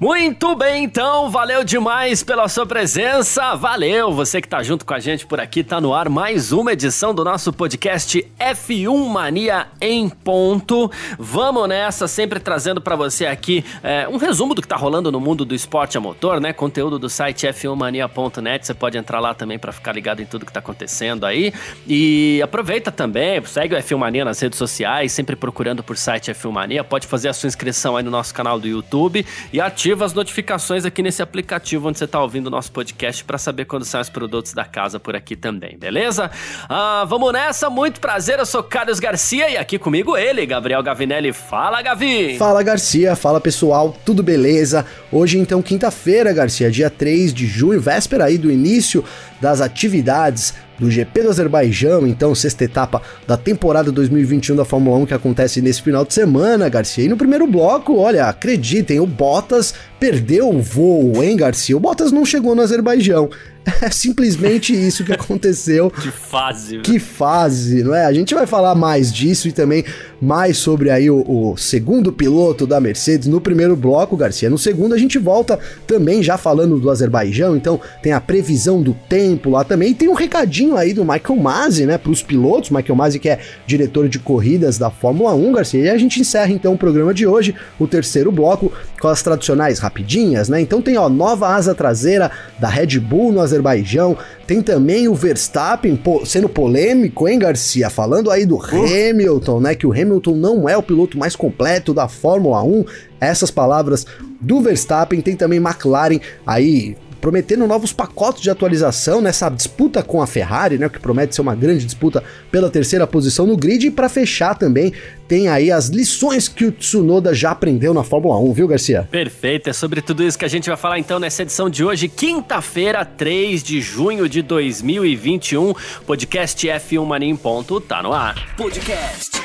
Muito bem, então, valeu demais pela sua presença, valeu você que tá junto com a gente por aqui, tá no ar mais uma edição do nosso podcast F1 Mania em ponto. Vamos nessa, sempre trazendo para você aqui é, um resumo do que tá rolando no mundo do esporte a motor, né? Conteúdo do site f1mania.net, você pode entrar lá também para ficar ligado em tudo que tá acontecendo aí. E aproveita também, segue o F1 Mania nas redes sociais, sempre procurando por site F1 Mania, pode fazer a sua inscrição aí no nosso canal do YouTube e ativa ativa as notificações aqui nesse aplicativo onde você está ouvindo o nosso podcast para saber quando saem os produtos da casa por aqui também, beleza? Ah, vamos nessa, muito prazer, eu sou Carlos Garcia e aqui comigo ele, Gabriel Gavinelli. Fala, Gavi! Fala, Garcia, fala pessoal, tudo beleza? Hoje então, quinta-feira, Garcia, dia 3 de junho, véspera aí do início das atividades do GP do Azerbaijão, então sexta etapa da temporada 2021 da Fórmula 1 que acontece nesse final de semana, Garcia. E no primeiro bloco, olha, acreditem, o Bottas perdeu o voo, hein, Garcia? O Bottas não chegou no Azerbaijão. É simplesmente isso que aconteceu. que fase. Que fase, não é? A gente vai falar mais disso e também mais sobre aí o, o, segundo piloto da Mercedes no primeiro bloco, Garcia. No segundo a gente volta também já falando do Azerbaijão, então tem a previsão do tempo lá também. E tem um recadinho aí do Michael Masi, né, para os pilotos. Michael Masi que é diretor de corridas da Fórmula 1, Garcia. E a gente encerra então o programa de hoje, o terceiro bloco, com as tradicionais rapidinhas, né? Então tem ó, nova asa traseira da Red Bull no Azerbaijão, tem também o Verstappen sendo polêmico, hein, Garcia? Falando aí do. Hamilton, né? Que o Hamilton não é o piloto mais completo da Fórmula 1. Essas palavras do Verstappen. Tem também McLaren aí prometendo novos pacotes de atualização nessa disputa com a Ferrari, né, que promete ser uma grande disputa pela terceira posição no grid. E para fechar também, tem aí as lições que o Tsunoda já aprendeu na Fórmula 1, viu, Garcia? Perfeito, é sobre tudo isso que a gente vai falar então nessa edição de hoje, quinta-feira, 3 de junho de 2021. Podcast F1 Mania em ponto tá no ar. Podcast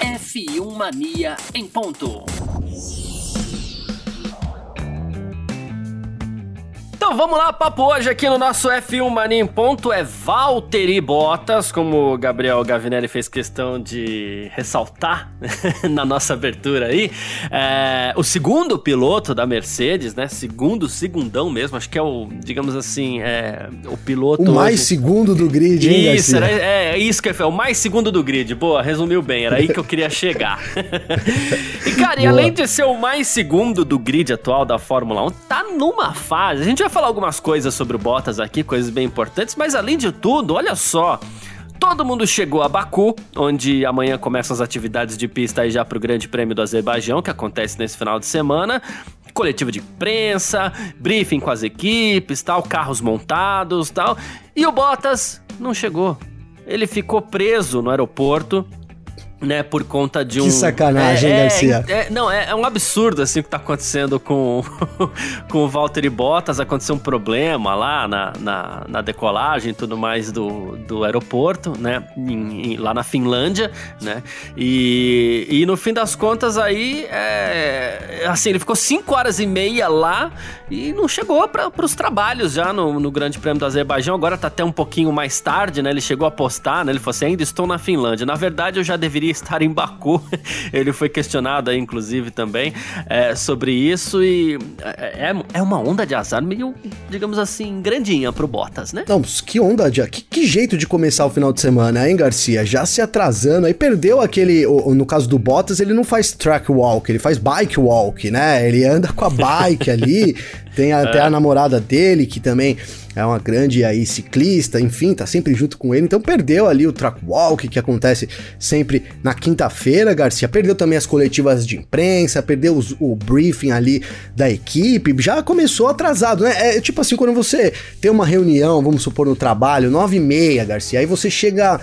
F1 Mania em ponto. Então vamos lá, papo hoje aqui no nosso F1 Mania em ponto é Valtteri Bottas, como o Gabriel Gavinelli fez questão de ressaltar na nossa abertura aí. É, o segundo piloto da Mercedes, né? Segundo, segundão mesmo, acho que é o, digamos assim, é, o piloto. O mais hoje... segundo do grid, hein, Isso, era, é, é, isso que é o mais segundo do grid. Boa, resumiu bem, era aí que eu queria chegar. e cara, e além de ser o mais segundo do grid atual da Fórmula 1, tá numa fase. A gente vai falar algumas coisas sobre o Bottas aqui, coisas bem importantes, mas além de tudo, olha só. Todo mundo chegou a Baku, onde amanhã começam as atividades de pista aí já para o Grande Prêmio do Azerbaijão, que acontece nesse final de semana. Coletiva de imprensa, briefing com as equipes, tal, carros montados, tal. E o Bottas não chegou. Ele ficou preso no aeroporto né, por conta de um... Que sacanagem, é, Garcia. É, é, não, é, é, um absurdo, assim, o que tá acontecendo com, com o Valtteri Bottas. Aconteceu um problema lá na, na, na decolagem e tudo mais do, do aeroporto, né, em, em, lá na Finlândia, né, e, e no fim das contas aí, é, assim, ele ficou 5 horas e meia lá e não chegou para os trabalhos já no, no Grande Prêmio do Azerbaijão. Agora tá até um pouquinho mais tarde, né, ele chegou a postar, né, ele falou assim, ainda estou na Finlândia. Na verdade, eu já deveria estar em Baku. Ele foi questionado aí, inclusive, também é, sobre isso e é, é, uma onda de azar meio, digamos assim, grandinha pro Bottas, né? Não, que onda de... Que, que jeito de começar o final de semana, hein, Garcia? Já se atrasando, aí perdeu aquele... No caso do Bottas, ele não faz track walk, ele faz bike walk, né? Ele anda com a bike ali, tem até é. a namorada dele, que também é uma grande aí ciclista, enfim, tá sempre junto com ele. Então perdeu ali o track walk que acontece sempre na quinta-feira, Garcia. Perdeu também as coletivas de imprensa, perdeu os, o briefing ali da equipe. Já começou atrasado, né? É tipo assim, quando você tem uma reunião, vamos supor, no trabalho, nove e meia, Garcia, aí você chega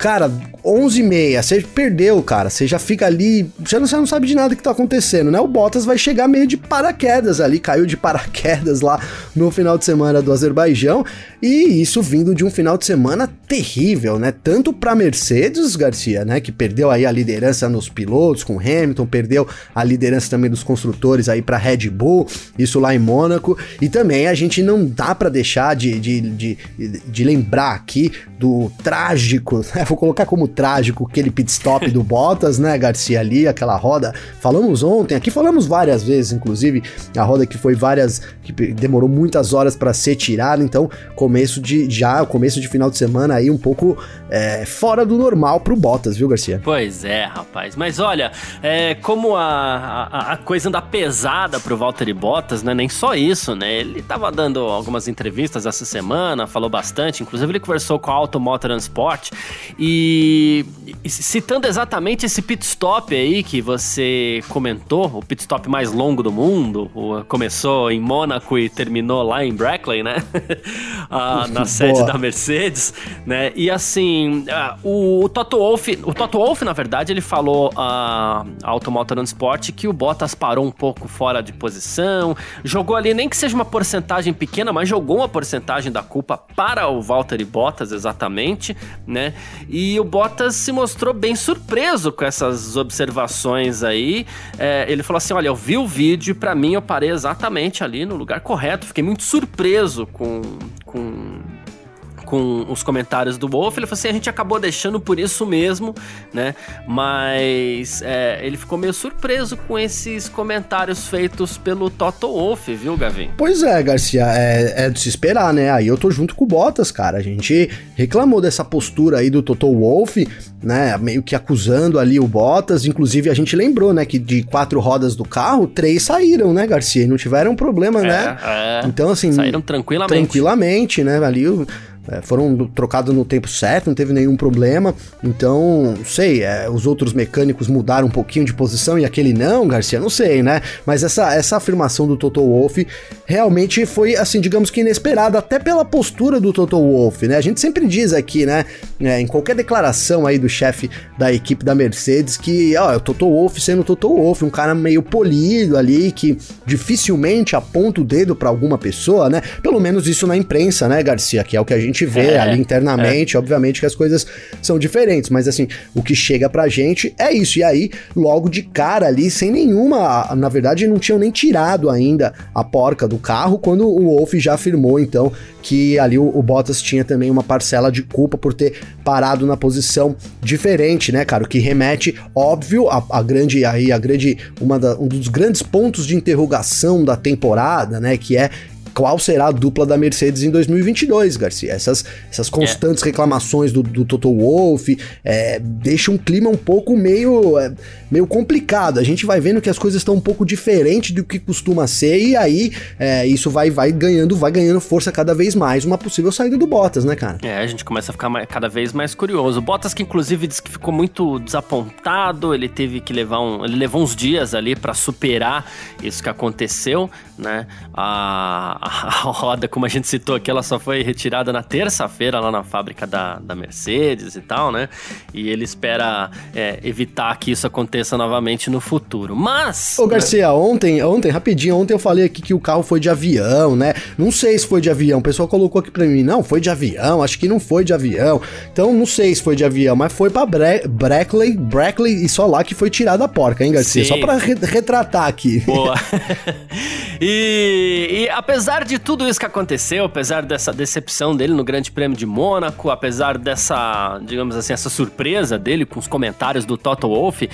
cara, 11 e meia, você perdeu, cara. Você já fica ali, você não, você não sabe de nada que tá acontecendo, né? O Bottas vai chegar meio de paraquedas ali, caiu de paraquedas lá no final de semana do Azerbaijão. E isso vindo de um final de semana terrível, né? Tanto para Mercedes, Garcia, né, que perdeu aí a liderança nos pilotos com Hamilton, perdeu a liderança também dos construtores aí para Red Bull, isso lá em Mônaco. E também a gente não dá para deixar de, de, de, de, lembrar aqui do trágico, né? Vou colocar como trágico aquele pit stop do Bottas, né, Garcia ali, aquela roda. Falamos ontem, aqui falamos várias vezes, inclusive, a roda que foi várias que demorou muitas horas para ser tirada, então começo de já, começo de final de semana aí um pouco é, fora do normal pro Bottas, viu, Garcia? Pois é, rapaz. Mas olha, é, como a, a, a, coisa anda pesada pro Valtteri Bottas, né? Nem só isso, né? Ele tava dando algumas entrevistas essa semana, falou bastante, inclusive ele conversou com a Automotor Transport e, citando exatamente esse pit stop aí que você comentou, o pit stop mais longo do mundo, começou em Mônaco e terminou lá em Brackley, né? ah, na sede da Mercedes, né? E assim, uh, o, o Toto Wolff, o Toto Wolff, na verdade, ele falou a uh, Automotor Sport que o Bottas parou um pouco fora de posição, jogou ali, nem que seja uma porcentagem pequena, mas jogou uma porcentagem da culpa para o Valtteri Bottas, exatamente, né? E o Bottas se mostrou bem surpreso com essas observações aí. É, ele falou assim: olha, eu vi o vídeo e pra mim eu parei exatamente ali no lugar correto. Fiquei muito surpreso com, com com os comentários do Wolf, ele falou assim: a gente acabou deixando por isso mesmo, né? Mas é, ele ficou meio surpreso com esses comentários feitos pelo Toto Wolff, viu, Gavin? Pois é, Garcia, é, é, de se esperar, né? Aí eu tô junto com o Bottas, cara. A gente reclamou dessa postura aí do Toto Wolff, né? Meio que acusando ali o Bottas. Inclusive, a gente lembrou, né, que de quatro rodas do carro, três saíram, né, Garcia? E não tiveram problema, né? é, né? É. Então, assim. Saíram tranquilamente. Tranquilamente, né? Ali é, foram trocados no tempo certo, não teve nenhum problema. Então, sei, é, os outros mecânicos mudaram um pouquinho de posição e aquele não, Garcia, não sei, né? Mas essa, essa afirmação do Toto Wolff realmente foi, assim, digamos que inesperada, até pela postura do Toto Wolff, né? A gente sempre diz aqui, né, é, em qualquer declaração aí do chefe da equipe da Mercedes, que, ó, é o Toto Wolff sendo o Toto Wolff, um cara meio polido ali, que dificilmente aponta o dedo para alguma pessoa, né? Pelo menos isso na imprensa, né, Garcia, que é o que a gente gente vê é, ali internamente, é. obviamente que as coisas são diferentes, mas assim, o que chega pra gente é isso. E aí, logo de cara ali, sem nenhuma, na verdade, não tinham nem tirado ainda a porca do carro quando o Wolf já afirmou então que ali o, o, Bottas tinha também uma parcela de culpa por ter parado na posição diferente, né, cara? O que remete, óbvio, a, a grande aí a grande uma da, um dos grandes pontos de interrogação da temporada, né, que é qual será a dupla da Mercedes em 2022, Garcia. Essas, essas é. constantes é. reclamações do, do Toto Wolff é, deixam um clima um pouco meio, é, meio complicado. A gente vai vendo que as coisas estão um pouco diferentes do que costuma ser e aí é, isso vai, vai ganhando, vai ganhando força cada vez mais. Uma possível saída do Bottas, né, cara? É, a gente começa a ficar mais, cada vez mais curioso. O Bottas que inclusive disse que ficou muito desapontado, ele teve que levar um, ele levou uns dias ali para superar isso que aconteceu, né? A, a, roda, como a gente citou aqui, ela só foi retirada na terça-feira lá na fábrica da, da Mercedes e tal, né? E ele espera é, evitar que isso aconteça novamente no futuro. Mas. Ô, Garcia, né? ontem, ontem, rapidinho, ontem eu falei aqui que o carro foi de avião, né? Não sei se foi de avião. O pessoal colocou aqui pra mim, não, foi de avião, acho que não foi de avião. Então, não sei se foi de avião, mas foi pra Bre Brackley, Brackley e só lá que foi tirada a porca, hein, Garcia? Sim. Só pra re retratar aqui. Boa. e, e apesar apesar de tudo isso que aconteceu, apesar dessa decepção dele no Grande Prêmio de Mônaco, apesar dessa, digamos assim, essa surpresa dele com os comentários do Toto Wolff,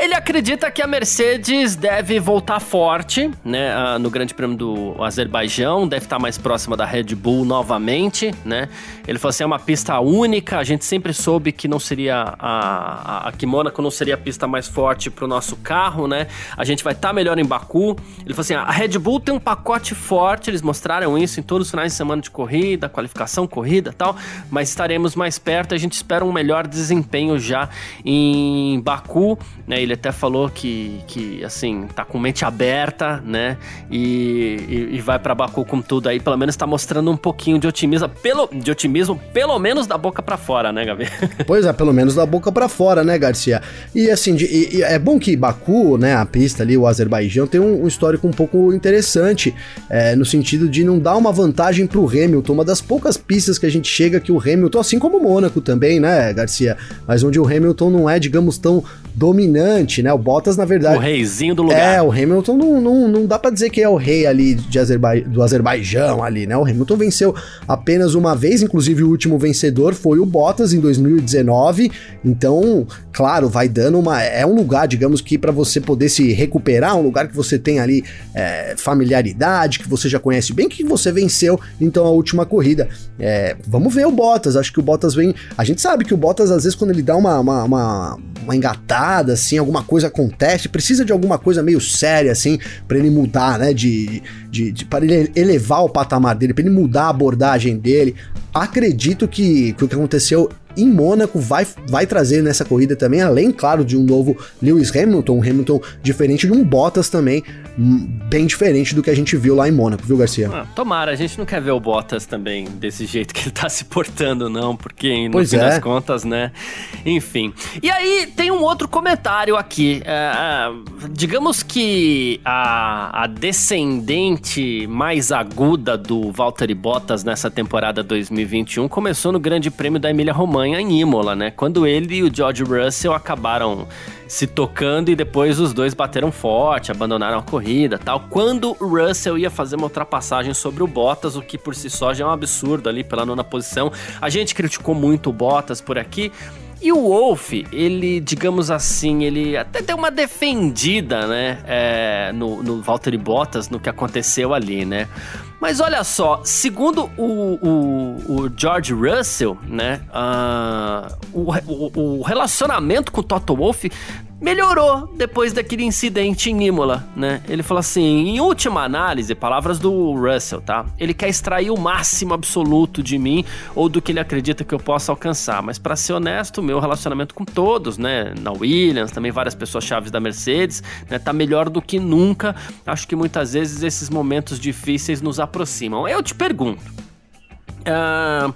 ele acredita que a Mercedes deve voltar forte, né, no Grande Prêmio do Azerbaijão, deve estar mais próxima da Red Bull novamente, né? Ele falou assim, é uma pista única, a gente sempre soube que não seria a, a, que Mônaco não seria a pista mais forte para o nosso carro, né? A gente vai estar tá melhor em Baku. Ele falou assim, a Red Bull tem um pacote forte eles mostraram isso em todos os finais de semana de corrida, qualificação, corrida tal, mas estaremos mais perto. A gente espera um melhor desempenho já em Baku, né? Ele até falou que, que assim, tá com mente aberta, né? E, e, e vai para Baku com tudo aí, pelo menos tá mostrando um pouquinho de otimismo, pelo, de otimismo, pelo menos da boca para fora, né, Gabi? Pois é, pelo menos da boca para fora, né, Garcia? E assim, de, e, é bom que Baku, né, a pista ali, o Azerbaijão, tem um, um histórico um pouco interessante, é, no sentido de não dar uma vantagem pro Hamilton, uma das poucas pistas que a gente chega que o Hamilton, assim como o Mônaco também, né, Garcia? Mas onde o Hamilton não é, digamos, tão dominante, né? O Bottas, na verdade. O reizinho do lugar. É, o Hamilton não, não, não dá para dizer que é o rei ali de Azerba... do Azerbaijão ali, né? O Hamilton venceu apenas uma vez, inclusive o último vencedor foi o Bottas em 2019. Então, claro, vai dando uma. É um lugar, digamos que para você poder se recuperar, um lugar que você tem ali é, familiaridade, que você já conhece bem, que você venceu então a última corrida. É, vamos ver o Bottas. Acho que o Bottas vem. A gente sabe que o Bottas, às vezes, quando ele dá uma, uma, uma, uma engatada, assim, alguma coisa acontece, precisa de alguma coisa meio séria, assim, para ele mudar, né? De, de, de para ele elevar o patamar dele, para ele mudar a abordagem dele. Acredito que, que o que aconteceu em Mônaco vai, vai trazer nessa corrida também, além, claro, de um novo Lewis Hamilton, um Hamilton diferente de um Bottas também, hum, bem diferente do que a gente viu lá em Mônaco, viu, Garcia? Ah, tomara, a gente não quer ver o Bottas também desse jeito que ele tá se portando, não, porque no pois fim é. das contas, né? Enfim. E aí tem um outro comentário aqui. É, digamos que a, a descendente mais aguda do Valtteri Bottas nessa temporada 2021 começou no Grande Prêmio da Emília Romana em Imola, né? Quando ele e o George Russell acabaram se tocando e depois os dois bateram forte, abandonaram a corrida tal. Quando o Russell ia fazer uma ultrapassagem sobre o Bottas, o que por si só já é um absurdo ali pela nona posição. A gente criticou muito o Bottas por aqui. E o Wolf, ele, digamos assim, ele até deu uma defendida, né, é, no, no Valtteri Bottas, no que aconteceu ali, né. Mas olha só, segundo o, o, o George Russell, né, uh, o, o, o relacionamento com o Toto Wolff melhorou depois daquele incidente em Imola, né? Ele falou assim, em última análise, palavras do Russell, tá? Ele quer extrair o máximo absoluto de mim ou do que ele acredita que eu possa alcançar, mas para ser honesto, meu relacionamento com todos, né, na Williams, também várias pessoas chaves da Mercedes, né, tá melhor do que nunca. Acho que muitas vezes esses momentos difíceis nos aproximam. Eu te pergunto, uh,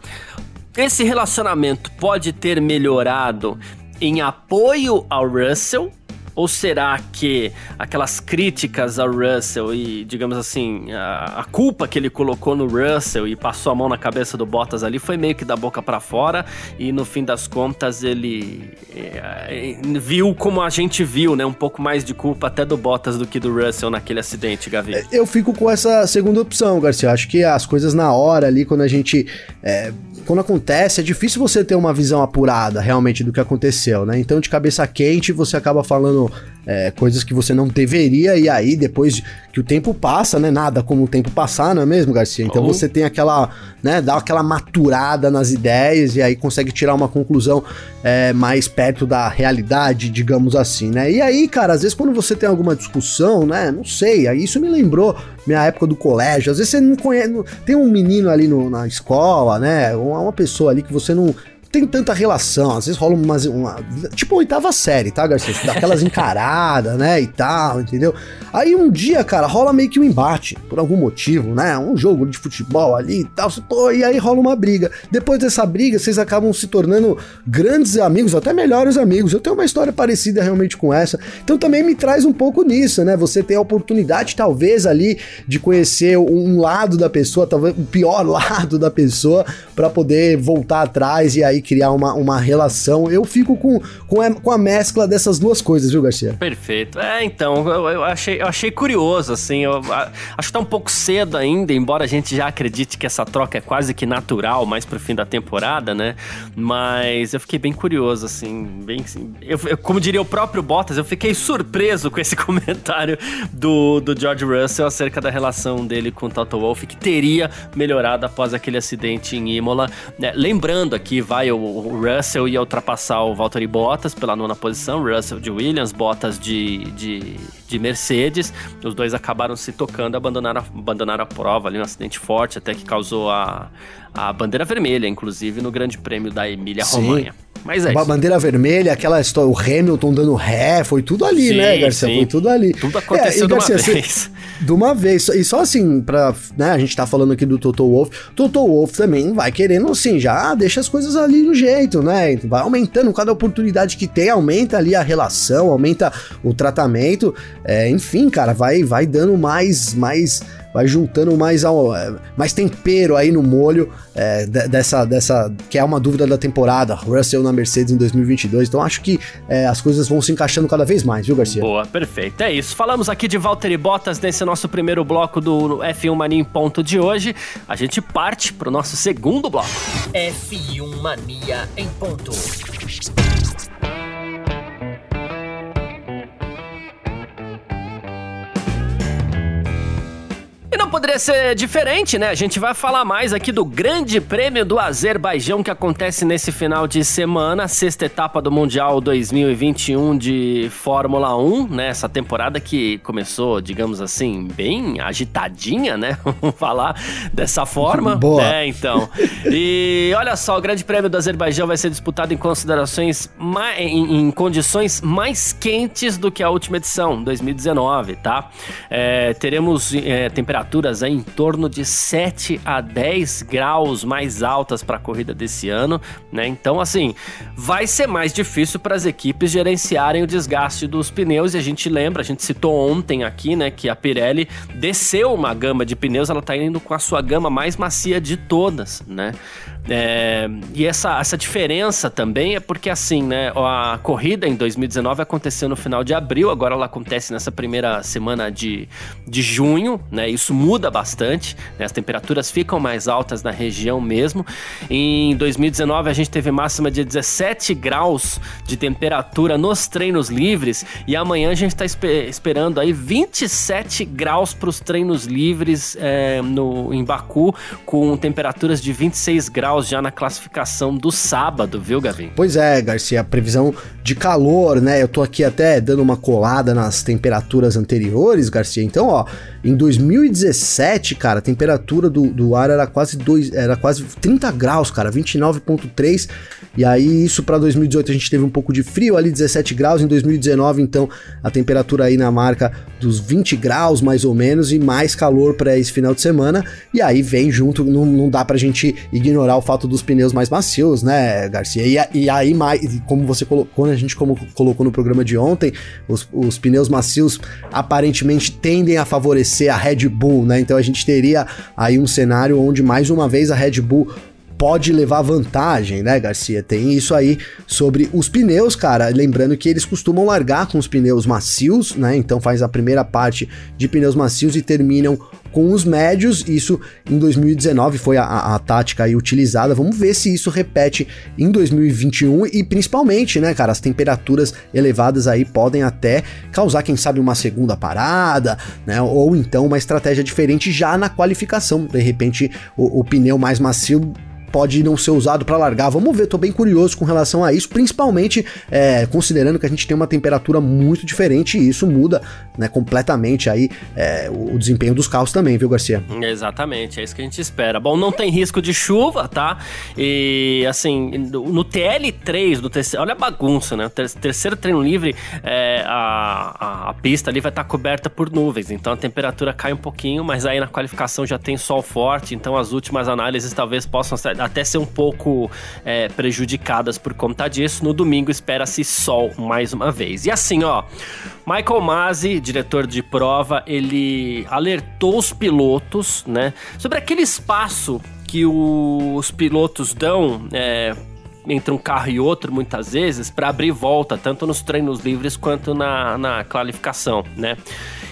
esse relacionamento pode ter melhorado em apoio ao Russell? Ou será que aquelas críticas ao Russell e, digamos assim, a, a, culpa que ele colocou no Russell e passou a mão na cabeça do Bottas ali foi meio que da boca para fora e no fim das contas ele é, viu como a gente viu, né? Um pouco mais de culpa até do Bottas do que do Russell naquele acidente, Gavi. Eu fico com essa segunda opção, Garcia. Acho que as coisas na hora ali, quando a gente. É quando acontece, é difícil você ter uma visão apurada realmente do que aconteceu, né? Então, de cabeça quente, você acaba falando é, coisas que você não deveria, e aí depois que o tempo passa, né? Nada como o tempo passar, não é mesmo, Garcia? Então oh. você tem aquela, né? Dá aquela maturada nas ideias e aí consegue tirar uma conclusão é, mais perto da realidade, digamos assim, né? E aí, cara, às vezes quando você tem alguma discussão, né? Não sei, aí isso me lembrou minha época do colégio. Às vezes você não conhece. Tem um menino ali no, na escola, né? Uma pessoa ali que você não tem tanta relação, às vezes rola umas, uma. Tipo oitava série, tá, Garcia? Daquelas encaradas, né? E tal, entendeu? Aí um dia, cara, rola meio que um embate, por algum motivo, né? Um jogo de futebol ali e tal, pô, e aí rola uma briga. Depois dessa briga, vocês acabam se tornando grandes amigos, até melhores amigos. Eu tenho uma história parecida realmente com essa. Então também me traz um pouco nisso, né? Você tem a oportunidade, talvez, ali, de conhecer um lado da pessoa, talvez o pior lado da pessoa, para poder voltar atrás e aí criar uma, uma relação. Eu fico com, com, a, com a mescla dessas duas coisas, viu, Garcia? Perfeito. É, então, eu, eu achei, eu achei curioso, assim. Eu, a, acho que tá um pouco cedo ainda, embora a gente já acredite que essa troca é quase que natural, mais pro fim da temporada, né? Mas eu fiquei bem curioso, assim. Bem, assim, eu, eu, como diria o próprio Bottas, eu fiquei surpreso com esse comentário do, do George Russell acerca da relação dele com o Toto Wolff, que teria melhorado após aquele acidente em Imola. Né? Lembrando aqui, vai o Russell ia ultrapassar o Valtteri Bottas pela nona posição, Russell de Williams, Bottas de, de, de Mercedes. Os dois acabaram se tocando, abandonaram, abandonaram a prova ali, um acidente forte, até que causou a, a bandeira vermelha, inclusive, no Grande Prêmio da Emília-Romanha. mas é isso. Bandeira vermelha, aquela história, o Hamilton dando ré, foi tudo ali, sim, né, Garcia? Sim. Foi tudo ali. Tudo aconteceu é, e, Garcia, de uma vez. de uma vez. E só assim, pra, né, a gente tá falando aqui do Toto Wolff, Toto Wolff também vai querendo, assim, já deixa as coisas ali no jeito, né? Vai aumentando cada oportunidade que tem, aumenta ali a relação, aumenta o tratamento, é, enfim, cara, vai, vai dando mais, mais vai juntando mais, ao, é, mais tempero aí no molho é, dessa, dessa, que é uma dúvida da temporada, Russell na Mercedes em 2022. Então acho que é, as coisas vão se encaixando cada vez mais, viu, Garcia? Boa, perfeito. É isso. Falamos aqui de Valtteri Bottas nesse nosso primeiro bloco do F1 Mania em ponto de hoje. A gente parte para o nosso segundo bloco. F1 Mania em ponto. Poderia ser diferente, né? A gente vai falar mais aqui do Grande Prêmio do Azerbaijão que acontece nesse final de semana, sexta etapa do Mundial 2021 de Fórmula 1, né? Essa temporada que começou, digamos assim, bem agitadinha, né? Vamos falar dessa forma. Boa. É, então. E olha só, o Grande Prêmio do Azerbaijão vai ser disputado em considerações mais, em, em condições mais quentes do que a última edição, 2019, tá? É, teremos é, temperaturas temperaturas em torno de 7 a 10 graus mais altas para a corrida desse ano, né? Então, assim, vai ser mais difícil para as equipes gerenciarem o desgaste dos pneus. E a gente lembra, a gente citou ontem aqui, né, que a Pirelli desceu uma gama de pneus, ela está indo com a sua gama mais macia de todas, né? É, e essa, essa diferença também é porque, assim, né, a corrida em 2019 aconteceu no final de abril, agora ela acontece nessa primeira semana de, de junho, né? Isso muda bastante, né, as temperaturas ficam mais altas na região mesmo. Em 2019 a gente teve máxima de 17 graus de temperatura nos treinos livres e amanhã a gente está esper esperando aí 27 graus para os treinos livres é, no, em Baku, com temperaturas de 26 graus graus já na classificação do sábado, viu, Gavin? Pois é, Garcia, a previsão de calor, né? Eu tô aqui até dando uma colada nas temperaturas anteriores, Garcia. Então, ó, em 2017, cara, a temperatura do, do ar era quase, dois, era quase 30 graus, cara, 29,3. E aí, isso para 2018 a gente teve um pouco de frio ali, 17 graus. Em 2019, então, a temperatura aí na marca dos 20 graus, mais ou menos, e mais calor para esse final de semana. E aí vem junto, não, não dá pra gente ignorar o fato dos pneus mais macios, né, Garcia? E, e aí, mais, como você colocou, quando a gente como, colocou no programa de ontem, os, os pneus macios aparentemente tendem a favorecer a Red Bull, né? Então a gente teria aí um cenário onde mais uma vez a Red Bull pode levar vantagem, né, Garcia? Tem isso aí sobre os pneus, cara. Lembrando que eles costumam largar com os pneus macios, né? Então faz a primeira parte de pneus macios e terminam com os médios. Isso em 2019 foi a, a, a, tática aí utilizada. Vamos ver se isso repete em 2021 e principalmente, né, cara, as temperaturas elevadas aí podem até causar, quem sabe, uma segunda parada, né? Ou então uma estratégia diferente já na qualificação. De repente, o, o pneu mais macio pode não ser usado para largar. Vamos ver, tô bem curioso com relação a isso, principalmente é, considerando que a gente tem uma temperatura muito diferente e isso muda né, completamente aí é, o, desempenho dos carros também, viu, Garcia? Exatamente, é isso que a gente espera. Bom, não tem risco de chuva, tá? E assim, no TL3 do terceiro, olha a bagunça, né? O terceiro treino livre, é, a, a, pista ali vai estar tá coberta por nuvens, então a temperatura cai um pouquinho, mas aí na qualificação já tem sol forte, então as últimas análises talvez possam até ser um pouco é, prejudicadas por conta disso. No domingo espera-se sol mais uma vez. E assim, ó, Michael Masi, diretor de prova, ele alertou os pilotos, né, sobre aquele espaço que os pilotos dão é, entre um carro e outro, muitas vezes, para abrir volta, tanto nos treinos livres quanto na, na qualificação, né?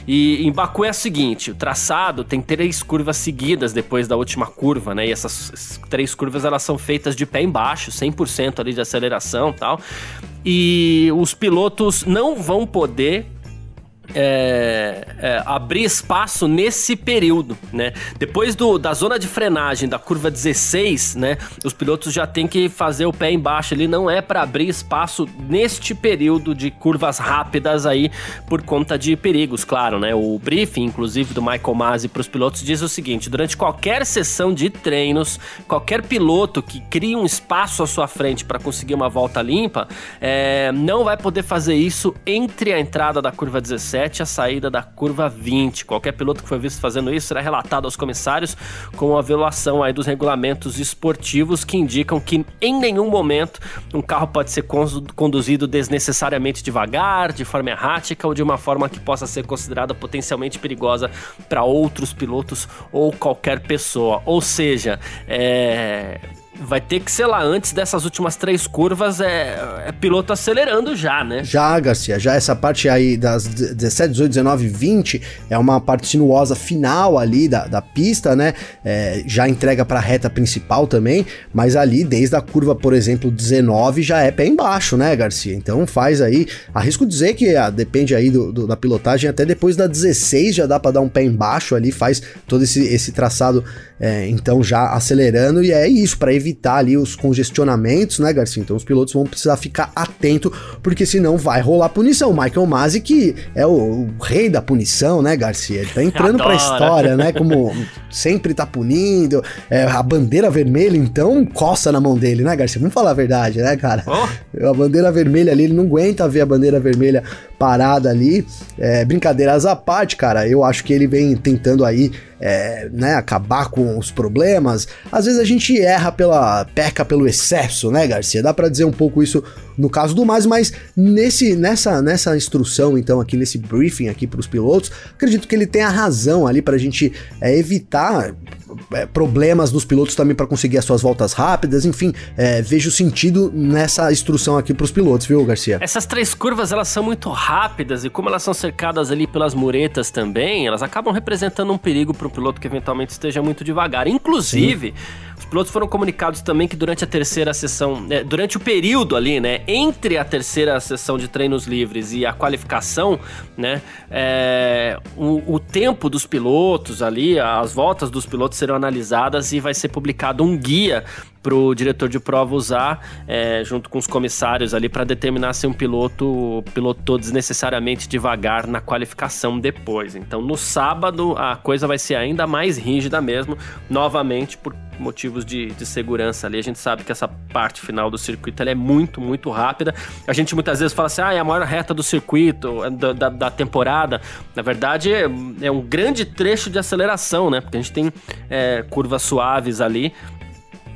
E em Baku é o seguinte: o traçado tem três curvas seguidas depois da última curva, né? E essas três curvas elas são feitas de pé embaixo, 100% ali de aceleração tal. E os pilotos não vão poder é, é, abrir espaço nesse período, né? Depois do, da zona de frenagem da curva 16, né? Os pilotos já têm que fazer o pé embaixo. Ele não é para abrir espaço neste período de curvas rápidas aí por conta de perigos, claro, né? O briefing, inclusive do Michael Masi para os pilotos diz o seguinte: durante qualquer sessão de treinos, qualquer piloto que crie um espaço à sua frente para conseguir uma volta limpa, é, não vai poder fazer isso entre a entrada da curva 17 a saída da curva 20. Qualquer piloto que foi visto fazendo isso será relatado aos comissários com a violação aí dos regulamentos esportivos que indicam que em nenhum momento um carro pode ser conduzido desnecessariamente devagar, de forma errática ou de uma forma que possa ser considerada potencialmente perigosa para outros pilotos ou qualquer pessoa. Ou seja, é vai ter que, sei lá, antes dessas últimas três curvas, é, é, piloto acelerando já, né? Já, Garcia, já essa parte aí das 17, 18, 19, 20 é uma parte sinuosa final ali da, da pista, né? É, já entrega para a reta principal também, mas ali desde a curva, por exemplo, 19 já é pé embaixo, né, Garcia? Então faz aí, arrisco dizer que ah, depende aí do, do, da pilotagem, até depois da 16 já dá para dar um pé embaixo ali, faz todo esse, esse traçado, é, então já acelerando, e é isso, para evitar ali os congestionamentos, né, Garcia? Então os pilotos vão precisar ficar atento, porque senão vai rolar punição. Michael Masi, que é o, o, rei da punição, né, Garcia? Ele tá entrando Adora. pra história, né? Como sempre tá punindo. É, a bandeira vermelha, então, coça na mão dele, né, Garcia? Vamos falar a verdade, né, cara? Oh. A bandeira vermelha ali, ele não aguenta ver a bandeira vermelha parada ali. É, brincadeiras à parte, cara, eu acho que ele vem tentando aí é, né, acabar com os problemas. Às vezes a gente erra pela peca pelo excesso, né, Garcia? Dá para dizer um pouco isso no caso do mais, mas nesse nessa nessa instrução então aqui nesse briefing aqui para os pilotos, acredito que ele tem a razão ali para a gente é, evitar é, problemas dos pilotos também para conseguir as suas voltas rápidas, enfim, é, vejo sentido nessa instrução aqui para os pilotos, viu, Garcia? Essas três curvas elas são muito rápidas e como elas são cercadas ali pelas muretas também, elas acabam representando um perigo para o piloto que eventualmente esteja muito devagar. Inclusive, Sim. Os pilotos foram comunicados também que durante a terceira sessão, é, durante o período ali, né, entre a terceira sessão de treinos livres e a qualificação, né, é, o, o tempo dos pilotos ali, as voltas dos pilotos serão analisadas e vai ser publicado um guia para o diretor de prova usar é, junto com os comissários ali para determinar se um piloto pilotou desnecessariamente devagar na qualificação depois. Então no sábado a coisa vai ser ainda mais rígida mesmo, novamente por motivos de, de segurança ali. A gente sabe que essa parte final do circuito é muito, muito rápida. A gente muitas vezes fala assim, ah, é a maior reta do circuito, da, da, da temporada. Na verdade, é, é, um grande trecho de aceleração, né? Porque a gente tem é, curvas suaves ali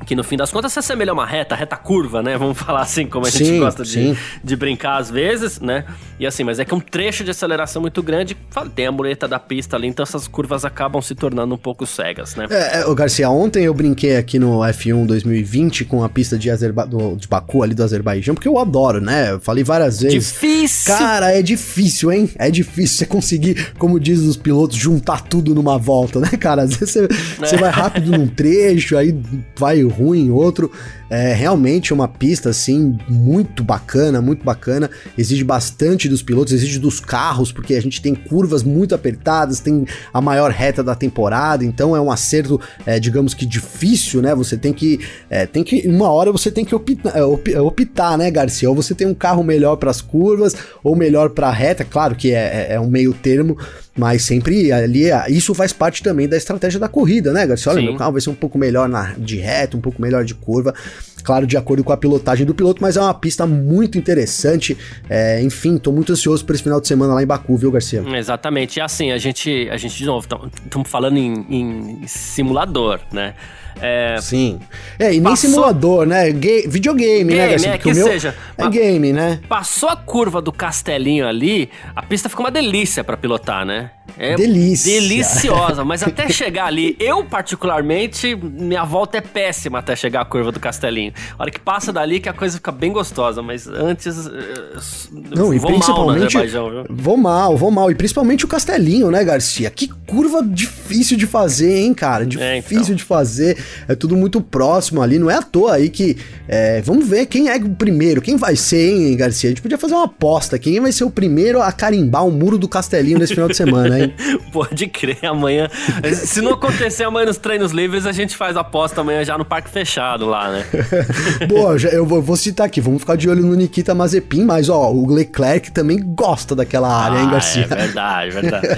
que no fim das contas se assemelha a uma reta, reta curva, né? Vamos falar assim, como a sim, gente gosta de, de brincar às vezes, né? E assim, mas é que é um trecho de aceleração muito grande, tem a mureta da pista ali, então essas curvas acabam se tornando um pouco cegas, né? É, é, o Garcia, ontem eu brinquei aqui no F1 2020 com a pista de, Azerba do, de Baku ali do Azerbaijão, porque eu adoro, né? Eu falei várias vezes. Difícil! Cara, é difícil, hein? É difícil você conseguir, como diz os pilotos, juntar tudo numa volta, né, cara? Às vezes você, é. você vai rápido num trecho, aí vai ruim em outro. É realmente uma pista assim muito bacana, muito bacana. Exige bastante dos pilotos, exige dos carros, porque a gente tem curvas muito apertadas, tem a maior reta da temporada, então é um acerto, é, digamos que difícil, né? Você tem que, é, tem que, uma hora você tem que optar, é, optar né, Garcia? Ou você tem um carro melhor para as curvas, ou melhor para a reta, claro que é, é, é um meio termo mas sempre ali, isso faz parte também da estratégia da corrida, né, Garcia? Olha, Sim. meu carro vai ser um pouco melhor na, de reta, um pouco melhor de curva. Claro, de acordo com a pilotagem do piloto, mas é uma pista muito interessante. É, enfim, tô muito ansioso por esse final de semana lá em Baku, viu, Garcia? Exatamente. E assim, a gente, a gente de novo, estamos falando em, em simulador, né? É... Sim. É, e nem Passou... simulador, né? Ga videogame, né, game, né, Garcia? É, que seja. É game, né? Passou a curva do castelinho ali, a pista ficou uma delícia para pilotar, né? É Delícia. deliciosa, mas até chegar ali, eu particularmente, minha volta é péssima até chegar a curva do Castelinho. A hora que passa dali que a coisa fica bem gostosa, mas antes eh, não, e principalmente mal vou mal, vou mal, e principalmente o Castelinho, né, Garcia? Que curva difícil de fazer, hein, cara? Difícil é, então. de fazer. É tudo muito próximo ali, não é à toa aí que. É, vamos ver quem é o primeiro, quem vai ser, hein, Garcia? A gente podia fazer uma aposta, quem vai ser o primeiro a carimbar o muro do castelinho nesse final de semana, hein? Pode crer, amanhã. Se não acontecer amanhã nos treinos livres, a gente faz a aposta amanhã já no parque fechado lá, né? Boa, eu vou, vou, citar aqui, vamos ficar de olho no Nikita Mazepin, mas ó, o Leclerc também gosta daquela área, ah, hein, Garcia? É verdade, verdade.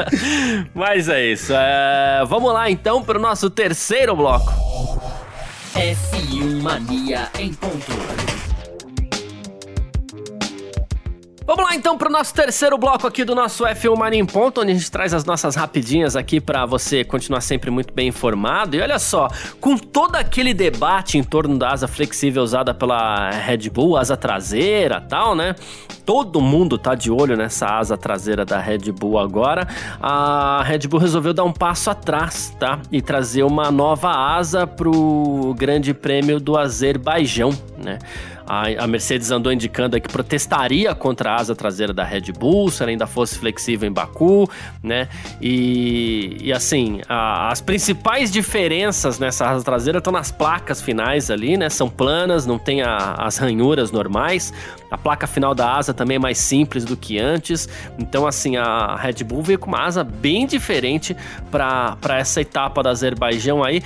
mas é isso. É... Vamos lá então para o nosso terceiro bloco. F1 Mania em ponto. Vamos lá então para o nosso terceiro bloco aqui do nosso F1 Mania em Ponto, onde a gente traz as nossas rapidinhas aqui para você continuar sempre muito bem informado. E olha só, com todo aquele debate em torno da asa flexível usada pela Red Bull, asa traseira tal, né? Todo mundo tá de olho nessa asa traseira da Red Bull agora. A Red Bull resolveu dar um passo atrás, tá? E trazer uma nova asa pro Grande Prêmio do Azerbaijão, né? A, Mercedes andou indicando que protestaria contra a asa traseira da Red Bull, se ela ainda fosse flexível em Baku, né? E, e assim, a, as principais diferenças nessa asa traseira estão nas placas finais ali, né? São planas, não tem a, as ranhuras normais. A placa final da asa também é mais simples do que antes. Então, assim, a Red Bull veio com uma asa bem diferente para essa etapa da Azerbaijão aí.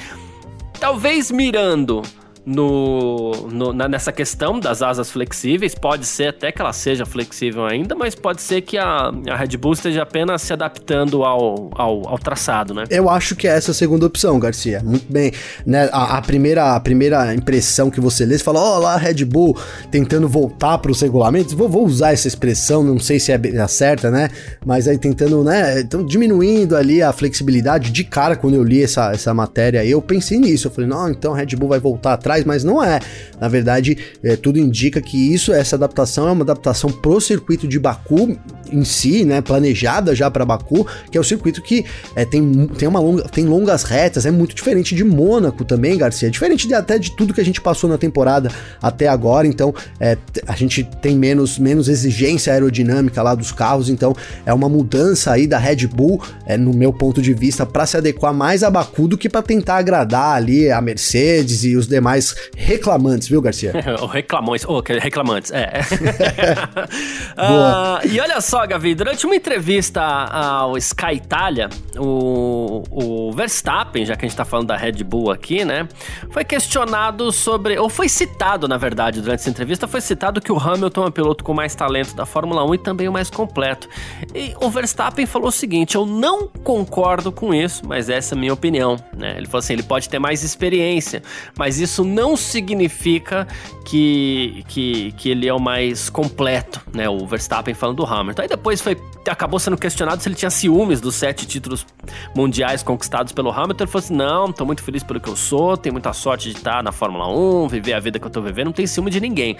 Talvez mirando no, no na, nessa questão das asas flexíveis. Pode ser até que ela seja flexível ainda, mas pode ser que a, a Red Bull esteja apenas se adaptando ao, ao, ao, traçado, né? Eu acho que é essa a segunda opção, Garcia. Muito bem. Né, a, a primeira, a primeira impressão que você lê, você fala, ó, lá a Red Bull tentando voltar para os regulamentos. Vou, vou, usar essa expressão, não sei se é a certa, né? Mas aí tentando, né? Então, diminuindo ali a flexibilidade. De cara, quando eu li essa, essa matéria, eu pensei nisso. Eu falei, não, então a Red Bull vai voltar atrás mas não é. Na verdade, é, tudo indica que isso, essa adaptação é uma adaptação pro circuito de Baku em si, né, planejada já para Baku, que é o circuito que é, tem, tem, uma longa, tem longas retas, é muito diferente de Mônaco também, Garcia, diferente de, até de tudo que a gente passou na temporada até agora, então é, a gente tem menos, menos exigência aerodinâmica lá dos carros, então é uma mudança aí da Red Bull, é, no meu ponto de vista, para se adequar mais a Baku do que para tentar agradar ali a Mercedes e os demais reclamantes, viu, Garcia? Reclamões, oh, reclamantes, é. uh, e olha só, Gavi, durante uma entrevista ao Sky Italia, o, o Verstappen, já que a gente tá falando da Red Bull aqui, né, foi questionado sobre, ou foi citado, na verdade, durante essa entrevista, foi citado que o Hamilton é o piloto com mais talento da Fórmula 1 e também o mais completo. E o Verstappen falou o seguinte, eu não concordo com isso, mas essa é a minha opinião, né? Ele falou assim, ele pode ter mais experiência, mas isso não significa que, que, que ele é o mais completo, né? O Verstappen falando do Hamilton. Aí depois foi, acabou sendo questionado se ele tinha ciúmes dos sete títulos mundiais conquistados pelo Hamilton. Ele falou assim: não, tô muito feliz pelo que eu sou, tenho muita sorte de estar na Fórmula 1, viver a vida que eu tô vivendo, não tem ciúme de ninguém.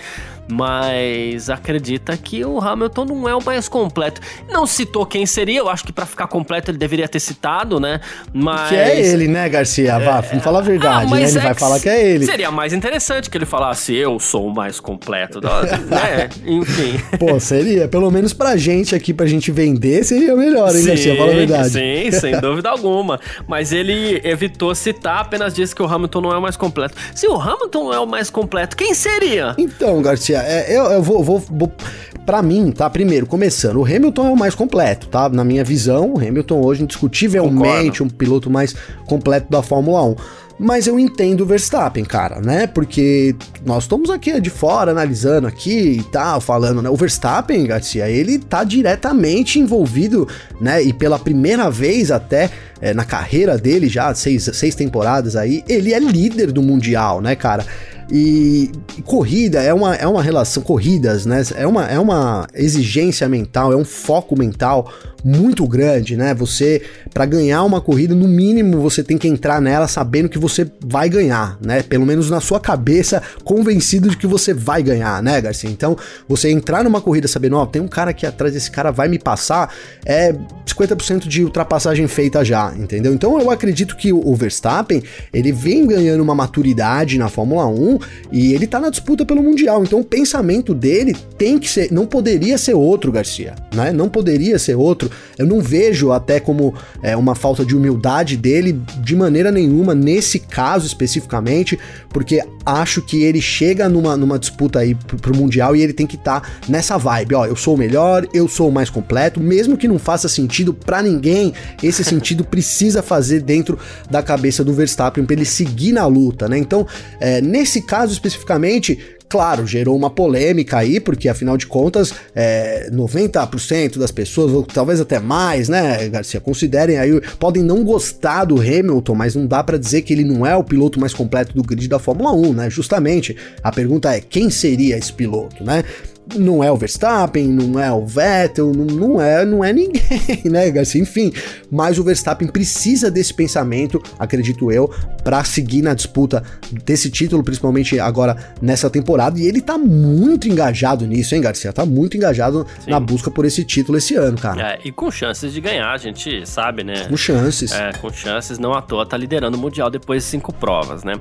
Mas acredita que o Hamilton não é o mais completo. Não citou quem seria, eu acho que para ficar completo ele deveria ter citado, né? Mas. Que é ele, né, Garcia? É... Vá, vamos falar a verdade, ah, né? Ele é vai falar que é ele. Seria mais interessante que ele falasse, eu sou o mais completo. né? Enfim. Pô, seria. Pelo menos pra gente aqui, pra gente vender, seria melhor, hein, sim, Garcia? Fala a verdade. Sim, sem dúvida alguma. Mas ele evitou citar, apenas disse que o Hamilton não é o mais completo. Se o Hamilton não é o mais completo, quem seria? Então, Garcia, é, eu, eu vou, vou, vou para mim, tá? Primeiro, começando, o Hamilton é o mais completo, tá? Na minha visão, o Hamilton hoje, indiscutivelmente, Concordo. um piloto mais completo da Fórmula 1. Mas eu entendo o Verstappen, cara, né? Porque nós estamos aqui de fora analisando aqui e tal, falando, né? O Verstappen, Garcia, ele tá diretamente envolvido, né? E pela primeira vez até é, na carreira dele, já seis, seis temporadas aí, ele é líder do Mundial, né, cara? E, e, corrida é uma, é uma relação, corridas, né? É uma, é uma exigência mental, é um foco mental muito grande, né? Você, para ganhar uma corrida, no mínimo você tem que entrar nela sabendo que você vai ganhar, né? Pelo menos na sua cabeça, convencido de que você vai ganhar, né, Garcia? Então, você entrar numa corrida sabendo, ó, oh, tem um cara aqui atrás, esse cara vai me passar, é 50% de ultrapassagem feita já, entendeu? Então eu acredito que o Verstappen, ele vem ganhando uma maturidade na Fórmula 1 e ele tá na disputa pelo Mundial. Então o pensamento dele tem que ser, não poderia ser outro, Garcia, né? Não poderia ser outro. Eu não vejo até como é, uma falta de humildade dele de maneira nenhuma nesse caso especificamente, porque acho que ele chega numa, numa disputa aí pro, pro Mundial e ele tem que estar tá nessa vibe, ó, eu sou o melhor, eu sou o mais completo, mesmo que não faça sentido para ninguém, esse sentido precisa fazer dentro da cabeça do Verstappen para ele seguir na luta, né? Então, é, nesse caso especificamente, Claro, gerou uma polêmica aí, porque afinal de contas, é, 90% das pessoas, ou talvez até mais, né, Garcia, considerem aí, podem não gostar do Hamilton, mas não dá para dizer que ele não é o piloto mais completo do grid da Fórmula 1, né? Justamente, a pergunta é quem seria esse piloto, né? Não é o Verstappen, não é o Vettel, não, não, é, não é ninguém, né, Garcia? Enfim, mas o Verstappen precisa desse pensamento, acredito eu, para seguir na disputa desse título, principalmente agora nessa temporada. E ele tá muito engajado nisso, hein, Garcia? Tá muito engajado Sim. na busca por esse título esse ano, cara. É, e com chances de ganhar, a gente sabe, né? Com chances. É, com chances, não à toa tá liderando o Mundial depois de cinco provas, né?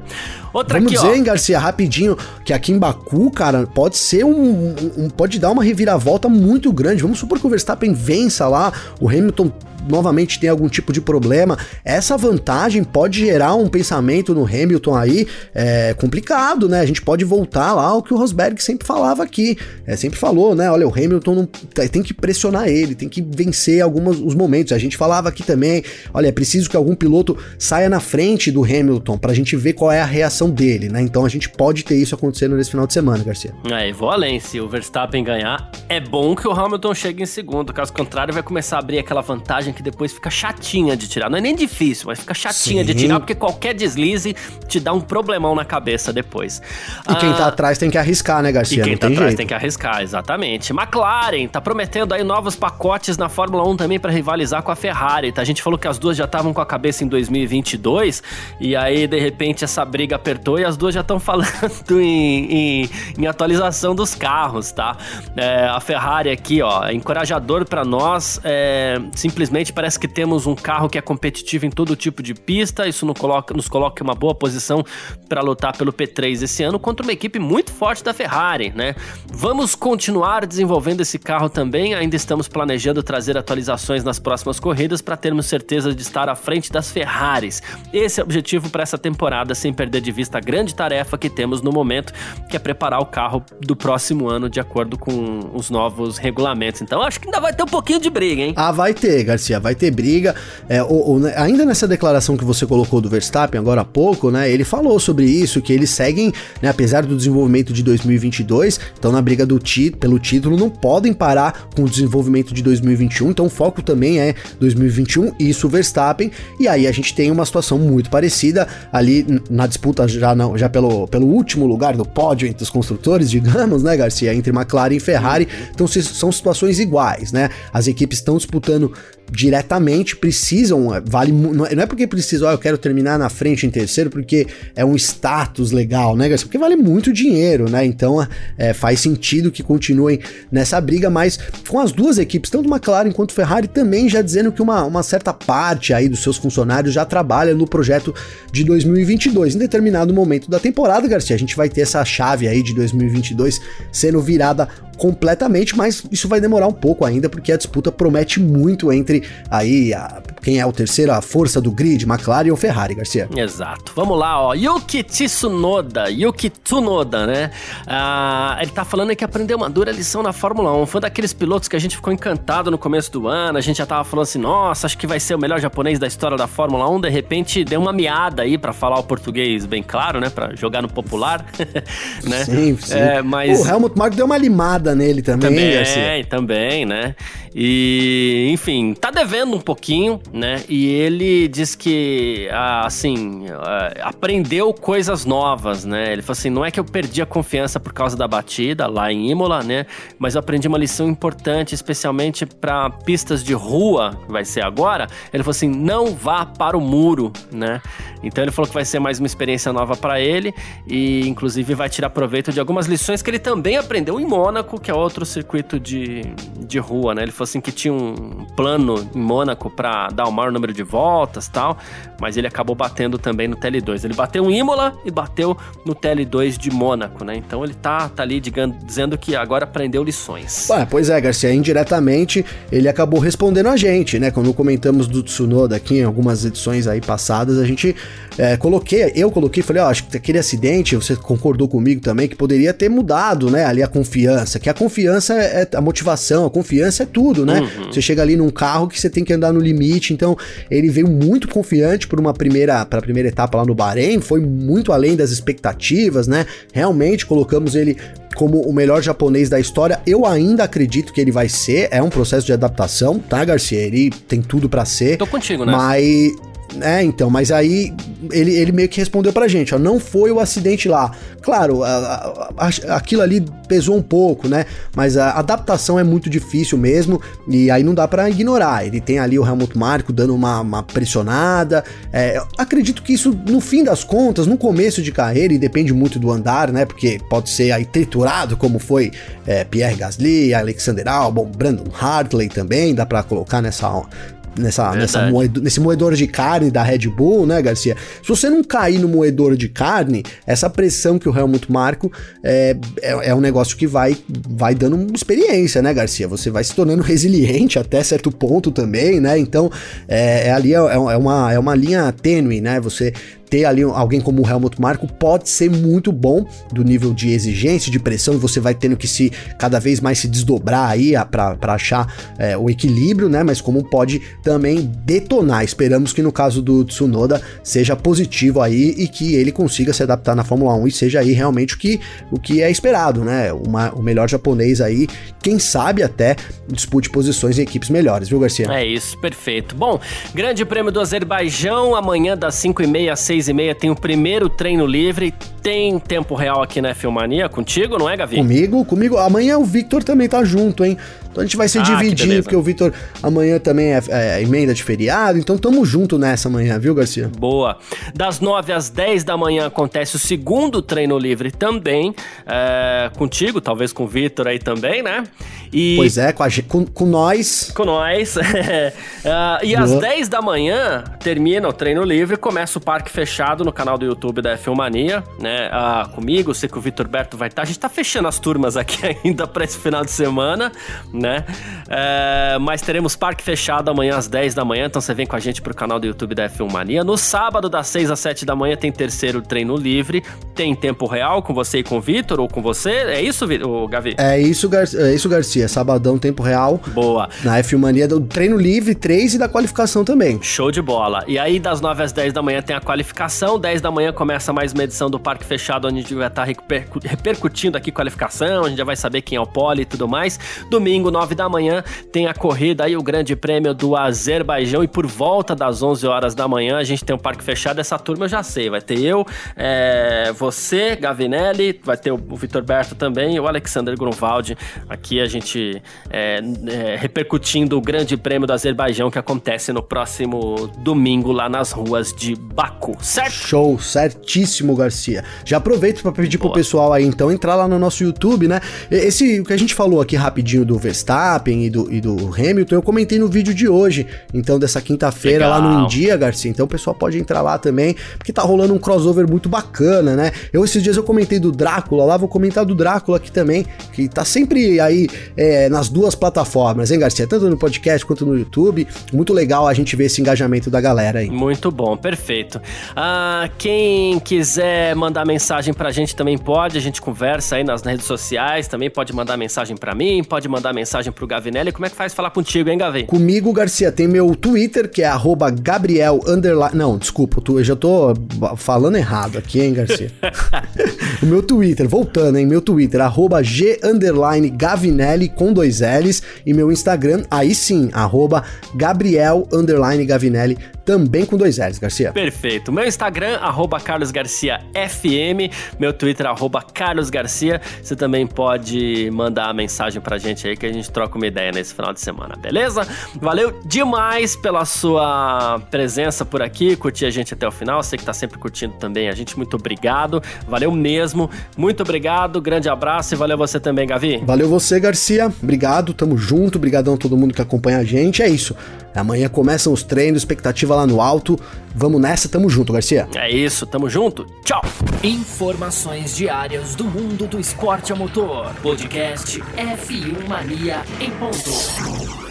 Outra Vamos aqui, dizer, ó. hein, Garcia, rapidinho, que aqui em Baku, cara, pode ser um, um pode dar uma reviravolta muito grande. Vamos supor que o Verstappen vença lá, o Hamilton novamente tem algum tipo de problema, essa vantagem pode gerar um pensamento no Hamilton aí é, complicado, né? A gente pode voltar lá ao que o Rosberg sempre falava aqui, é, sempre falou, né? Olha, o Hamilton não, tem que pressionar ele, tem que vencer alguns os momentos. A gente falava aqui também, olha, é preciso que algum piloto saia na frente do Hamilton pra gente ver qual é a reação dele, né? Então a gente pode ter isso acontecendo nesse final de semana, Garcia. É, e vou além, se o Verstappen ganhar, é bom que o Hamilton chegue em segundo, caso contrário vai começar a abrir aquela vantagem que depois fica chatinha de tirar. Não é nem difícil, mas fica chatinha Sim. de tirar, porque qualquer deslize te dá um problemão na cabeça depois. E ah, quem tá ah, atrás tem que arriscar, né, Garcia? E quem Não tá atrás jeito. tem que arriscar, exatamente. McLaren tá prometendo aí novos pacotes na Fórmula 1 também para rivalizar com a Ferrari. Tá? A gente falou que as duas já estavam com a cabeça em 2022, e aí de repente essa briga apertou e as duas já estão falando em, em, em, atualização dos carros, tá? É, a Ferrari aqui, ó, é encorajador para nós, é, simplesmente parece que temos um carro que é competitivo em todo tipo de pista, isso nos coloca, nos coloca em uma boa posição para lutar pelo P3 esse ano contra uma equipe muito forte da Ferrari, né? Vamos continuar desenvolvendo esse carro também, ainda estamos planejando trazer atualizações nas próximas corridas para termos certeza de estar à frente das Ferraris. Esse é o objetivo para essa temporada, sem perder de vista a grande tarefa que temos no momento, que é preparar o carro do próximo ano de acordo com os novos regulamentos. Então acho que ainda vai ter um pouquinho de briga, hein? Ah, vai ter, Garcia, vai ter briga. É, né, ainda nessa declaração que você colocou do Verstappen agora há pouco, né? Ele falou sobre isso, que eles seguem, né, apesar do desenvolvimento de 2022, então na briga do ti, pelo título, não podem parar com o desenvolvimento de 2021. Então o foco também é 2021, isso Verstappen. E aí a gente tem uma situação muito parecida ali na disputa já, não, já pelo, pelo último lugar do pódio entre os construtores, digamos, né, Garcia? Entre McLaren e Ferrari. Então são situações iguais, né? As equipes estão disputando diretamente precisam, vale não é porque precisam, oh, eu quero terminar na frente em terceiro porque é um status legal, né, Porque vale muito dinheiro, né? Então é, faz sentido que continuem nessa briga, mas com as duas equipes, tanto McLaren quanto Ferrari, também já dizendo que uma, uma certa parte aí dos seus funcionários já trabalha no projeto de 2022. Em determinado momento da temporada, Garcia, a gente vai ter essa chave aí de 2022 sendo virada completamente, mas isso vai demorar um pouco ainda porque a disputa promete muito entre entre aí a, quem é o terceiro, a força do grid, McLaren ou Ferrari, Garcia. Exato. Vamos lá, ó. Yuki Tsunoda, Yuki Tsunoda, né? Ah, ele tá falando que aprendeu uma dura lição na Fórmula 1. Foi daqueles pilotos que a gente ficou encantado no começo do ano. A gente já tava falando assim, nossa, acho que vai ser o melhor japonês da história da Fórmula 1. De repente deu uma miada aí para falar o português bem claro, né? Para jogar no popular, né? Sim, sim. É, mas... O Helmut Marko deu uma limada nele também, também, Garcia. Também, né? E, enfim, tá devendo um pouquinho, né? E ele diz que, ah, assim, ah, aprendeu coisas novas, né? Ele falou assim: não é que eu perdi a confiança por causa da batida lá em Imola, né? Mas eu aprendi uma lição importante, especialmente para pistas de rua, que vai ser agora. Ele falou assim: não vá para o muro, né? Então ele falou que vai ser mais uma experiência nova para ele e, inclusive, vai tirar proveito de algumas lições que ele também aprendeu em Mônaco, que é outro circuito de, de rua, né? Ele falou assim que tinha um plano em Mônaco para dar o maior número de voltas tal, mas ele acabou batendo também no TL2. Ele bateu em Imola e bateu no TL2 de Mônaco, né? Então ele tá, tá ali digando, dizendo que agora aprendeu lições. Ué, pois é, Garcia, indiretamente ele acabou respondendo a gente, né? Quando comentamos do Tsunoda aqui em algumas edições aí passadas, a gente é, coloquei, eu coloquei, falei, ó, acho que aquele acidente, você concordou comigo também, que poderia ter mudado, né, ali a confiança, que a confiança é a motivação, a confiança é tudo, né? Uhum. Você chega ali num carro que você tem que andar no limite, então ele veio muito confiante por uma primeira, para a primeira etapa lá no Bahrein, foi muito além das expectativas, né? Realmente colocamos ele como o melhor japonês da história. Eu ainda acredito que ele vai ser. É um processo de adaptação, tá, Garcia? Ele tem tudo para ser. Tô contigo, né? Mas é, então, mas aí ele, ele meio que respondeu pra gente, ó, não foi o acidente lá. Claro, a, a, aquilo ali pesou um pouco, né? Mas a adaptação é muito difícil mesmo, e aí não dá para ignorar. Ele tem ali o Helmut Marko dando uma, uma pressionada. É, acredito que isso, no fim das contas, no começo de carreira, e depende muito do andar, né? Porque pode ser aí triturado, como foi é, Pierre Gasly, Alexander Albon, Brandon Hartley também, dá para colocar nessa, nessa, nessa moedo, nesse moedor de carne da Red Bull, né, Garcia? Se você não cair no moedor de carne, essa pressão que o Helmut Marco é, é, é, um negócio que vai, vai dando experiência, né, Garcia? Você vai se tornando resiliente até certo ponto também, né? Então, é, é ali é, é, uma, é uma linha tênue, né? Você ter ali alguém como o Helmut Marko pode ser muito bom do nível de exigência, de pressão, você vai tendo que se cada vez mais se desdobrar aí para achar é, o equilíbrio, né? Mas como pode também detonar. Esperamos que no caso do Tsunoda seja positivo aí e que ele consiga se adaptar na Fórmula 1 e seja aí realmente o que, o que é esperado, né? Uma, o melhor japonês aí, quem sabe até dispute posições em equipes melhores, viu, Garcia? É isso, perfeito. Bom, Grande Prêmio do Azerbaijão, amanhã das 5h30 às 6 e meia tem o primeiro treino livre. Tem tempo real aqui na Filmania contigo, não é, Gavi? Comigo, comigo. Amanhã o Victor também tá junto, hein? Então a gente vai se ah, dividir, porque o Victor amanhã também é, é, emenda de feriado, então tamo junto nessa manhã, viu, Garcia? Boa. Das 9 às 10 da manhã acontece o segundo treino livre também, é, contigo, talvez com o Victor aí também, né? E... Pois é, com, a, com, com nós. Com nós. uh, e Boa. às 10 da manhã termina o treino livre, começa o parque fechado no canal do YouTube da Filmania, né? Uh, comigo, sei que o Vitor Berto vai estar. A gente tá fechando as turmas aqui ainda para esse final de semana, né? É, mas teremos parque fechado amanhã às 10 da manhã, então você vem com a gente pro canal do YouTube da F1 Mania. No sábado, das 6 às 7 da manhã, tem terceiro treino livre. Tem tempo real com você e com o Vitor, ou com você. É isso, o Gavi? É isso, Gar é isso, Garcia. Sabadão, tempo real. Boa. Na F1 Mania, do treino livre 3 e da qualificação também. Show de bola. E aí, das 9 às 10 da manhã, tem a qualificação. 10 da manhã começa mais uma edição do Parque Fechado, onde a gente vai estar repercutindo aqui qualificação. A gente já vai saber quem é o pole e tudo mais. Domingo, 9 da manhã tem a corrida e o Grande Prêmio do Azerbaijão e por volta das 11 horas da manhã a gente tem um parque fechado. Essa turma eu já sei, vai ter eu, é, você, Gavinelli, vai ter o, o Vitor Berto também e o Alexander Grunwald. Aqui a gente é, é, repercutindo o Grande Prêmio do Azerbaijão que acontece no próximo domingo lá nas ruas de Baku, certo? Show, certíssimo, Garcia. Já aproveito para pedir Boa. pro pessoal aí então entrar lá no nosso YouTube, né? Esse o que a gente falou aqui rapidinho do Verstappen e do, e do Hamilton, eu comentei no vídeo de hoje, então dessa quinta-feira lá no India, Garcia. Então o pessoal pode entrar lá também, porque tá rolando um crossover muito bacana, né? Eu esses dias eu comentei do Drácula lá, vou comentar do Drácula aqui também, que tá sempre aí é, nas duas plataformas, hein, Garcia? Tanto no podcast quanto no YouTube. Muito legal a gente ver esse engajamento da galera aí. Muito bom, perfeito. Ah, quem quiser mandar mensagem pra gente também pode, a gente conversa aí nas redes sociais, também pode mandar mensagem pra mim, pode mandar mensagem pro Gavinelli. Como é que faz falar contigo, hein, Gavi? Comigo, Garcia, tem meu Twitter, que é Gabriel underline... Não, desculpa, eu já tô falando errado aqui, hein, Garcia? o meu Twitter, voltando, hein, meu Twitter, arroba G underline Gavinelli com dois L's e meu Instagram, aí sim, arroba Gabriel underline Gavinelli também com dois L's, Garcia. Perfeito. Meu Instagram, arroba carlosgarciafm, meu Twitter, arroba carlosgarcia. Você também pode mandar mensagem pra gente aí que a gente troca uma ideia nesse final de semana, beleza? Valeu demais pela sua presença por aqui, curtir a gente até o final. Você que tá sempre curtindo também a gente, muito obrigado. Valeu mesmo. Muito obrigado, grande abraço e valeu você também, Gavi. Valeu você, Garcia. Obrigado, tamo junto. Obrigadão a todo mundo que acompanha a gente. É isso. Amanhã começam os treinos, expectativa lá no alto. Vamos nessa, tamo junto, Garcia. É isso, tamo junto. Tchau. Informações diárias do mundo do esporte a motor. Podcast F1 Mania em ponto.